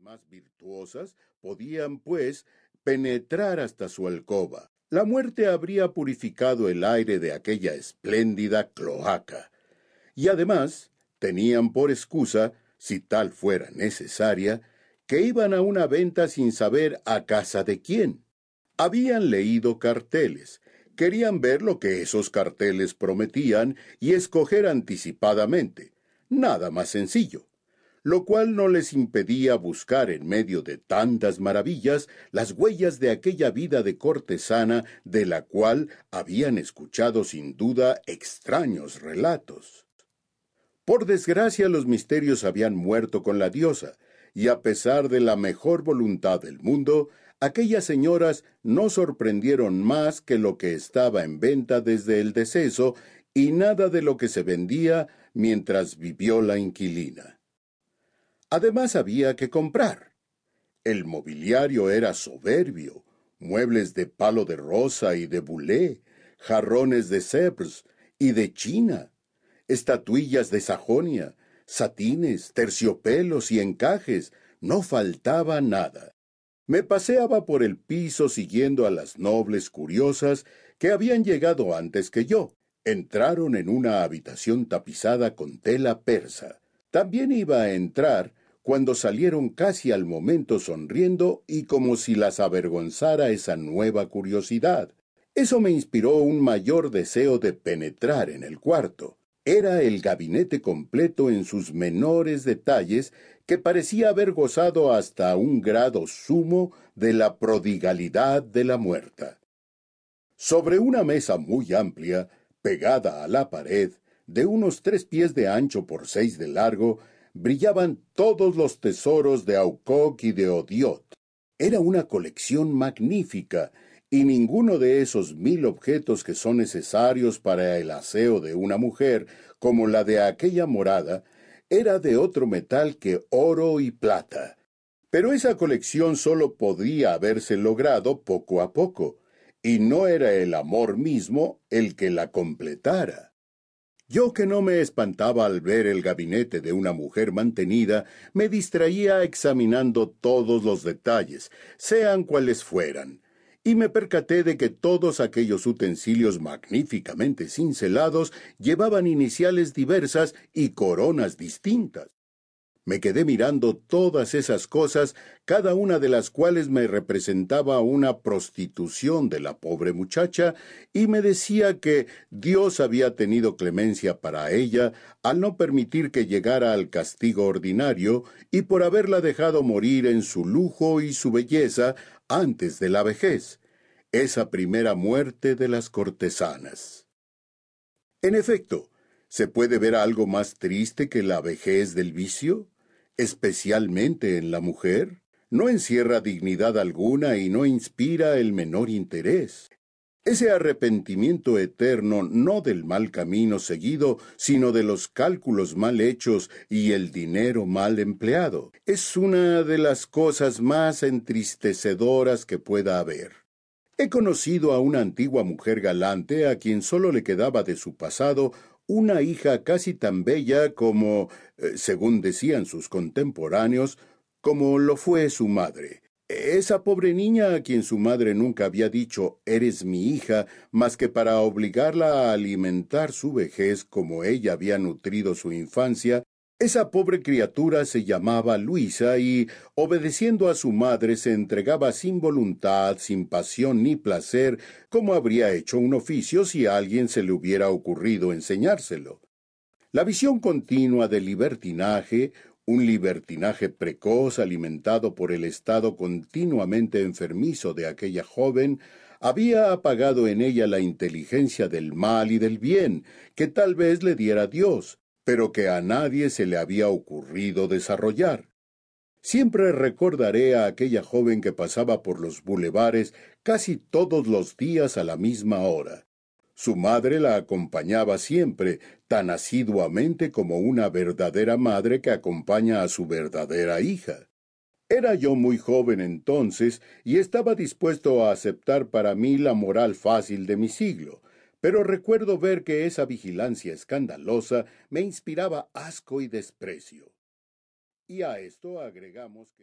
más virtuosas podían, pues, penetrar hasta su alcoba. La muerte habría purificado el aire de aquella espléndida cloaca. Y además tenían por excusa, si tal fuera necesaria, que iban a una venta sin saber a casa de quién. Habían leído carteles, querían ver lo que esos carteles prometían y escoger anticipadamente. Nada más sencillo lo cual no les impedía buscar en medio de tantas maravillas las huellas de aquella vida de cortesana de la cual habían escuchado sin duda extraños relatos. Por desgracia los misterios habían muerto con la diosa, y a pesar de la mejor voluntad del mundo, aquellas señoras no sorprendieron más que lo que estaba en venta desde el deceso y nada de lo que se vendía mientras vivió la inquilina. Además había que comprar. El mobiliario era soberbio, muebles de palo de rosa y de bulé, jarrones de Sèvres y de China, estatuillas de Sajonia, satines, terciopelos y encajes, no faltaba nada. Me paseaba por el piso siguiendo a las nobles curiosas que habían llegado antes que yo. Entraron en una habitación tapizada con tela persa. También iba a entrar cuando salieron casi al momento sonriendo y como si las avergonzara esa nueva curiosidad. Eso me inspiró un mayor deseo de penetrar en el cuarto. Era el gabinete completo en sus menores detalles que parecía haber gozado hasta un grado sumo de la prodigalidad de la muerta. Sobre una mesa muy amplia, pegada a la pared, de unos tres pies de ancho por seis de largo, brillaban todos los tesoros de Aucoc y de Odiot. Era una colección magnífica, y ninguno de esos mil objetos que son necesarios para el aseo de una mujer, como la de aquella morada, era de otro metal que oro y plata. Pero esa colección sólo podía haberse logrado poco a poco, y no era el amor mismo el que la completara. Yo que no me espantaba al ver el gabinete de una mujer mantenida, me distraía examinando todos los detalles, sean cuales fueran, y me percaté de que todos aquellos utensilios magníficamente cincelados llevaban iniciales diversas y coronas distintas. Me quedé mirando todas esas cosas, cada una de las cuales me representaba una prostitución de la pobre muchacha, y me decía que Dios había tenido clemencia para ella al no permitir que llegara al castigo ordinario y por haberla dejado morir en su lujo y su belleza antes de la vejez, esa primera muerte de las cortesanas. En efecto, ¿se puede ver algo más triste que la vejez del vicio? Especialmente en la mujer, no encierra dignidad alguna y no inspira el menor interés. Ese arrepentimiento eterno no del mal camino seguido, sino de los cálculos mal hechos y el dinero mal empleado, es una de las cosas más entristecedoras que pueda haber. He conocido a una antigua mujer galante a quien sólo le quedaba de su pasado una hija casi tan bella como, eh, según decían sus contemporáneos, como lo fue su madre. Esa pobre niña a quien su madre nunca había dicho eres mi hija, más que para obligarla a alimentar su vejez como ella había nutrido su infancia, esa pobre criatura se llamaba Luisa y, obedeciendo a su madre, se entregaba sin voluntad, sin pasión ni placer, como habría hecho un oficio si a alguien se le hubiera ocurrido enseñárselo. La visión continua del libertinaje, un libertinaje precoz alimentado por el estado continuamente enfermizo de aquella joven, había apagado en ella la inteligencia del mal y del bien, que tal vez le diera Dios, pero que a nadie se le había ocurrido desarrollar. Siempre recordaré a aquella joven que pasaba por los bulevares casi todos los días a la misma hora. Su madre la acompañaba siempre, tan asiduamente como una verdadera madre que acompaña a su verdadera hija. Era yo muy joven entonces y estaba dispuesto a aceptar para mí la moral fácil de mi siglo, pero recuerdo ver que esa vigilancia escandalosa me inspiraba asco y desprecio. Y a esto agregamos que